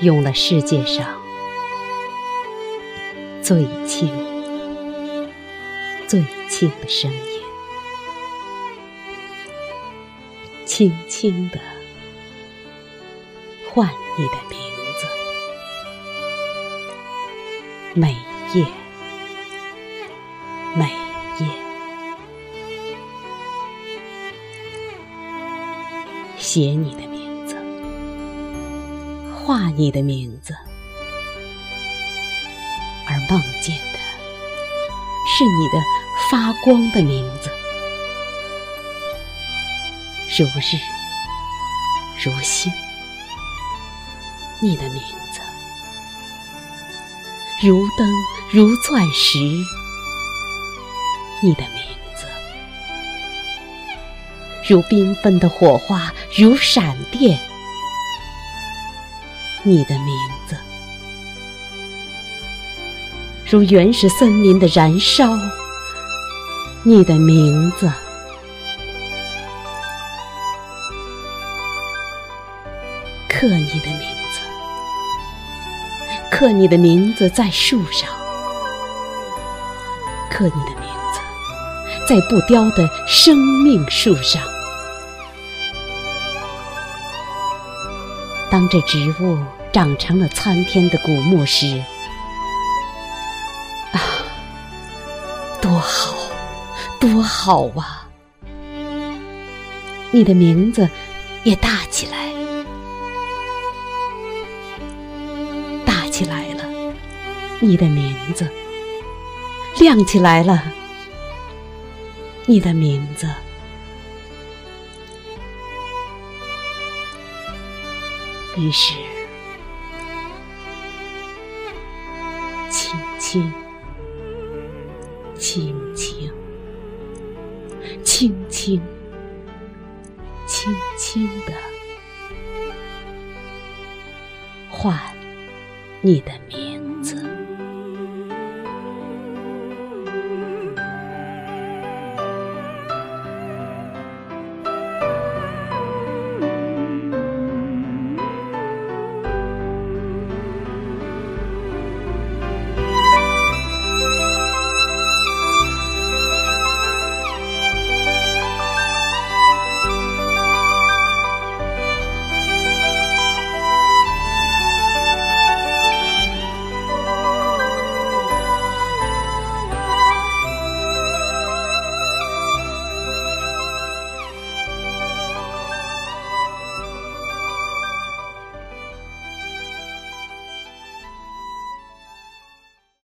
用了世界上最轻、最轻的声音，轻轻地唤你的名字，每夜，每夜，写你的名。画你的名字，而梦见的是你的发光的名字，如日如星。你的名字，如灯如钻石。你的名字，如缤纷的火花，如闪电。你的名字，如原始森林的燃烧；你的名字，刻你的名字，刻你的名字在树上，刻你的名字在不凋的生命树上。当这植物长成了参天的古木时，啊，多好，多好啊！你的名字也大起来，大起来了，你的名字亮起来了，你的名字。于是，轻轻、轻轻、轻轻、轻轻的唤你的名。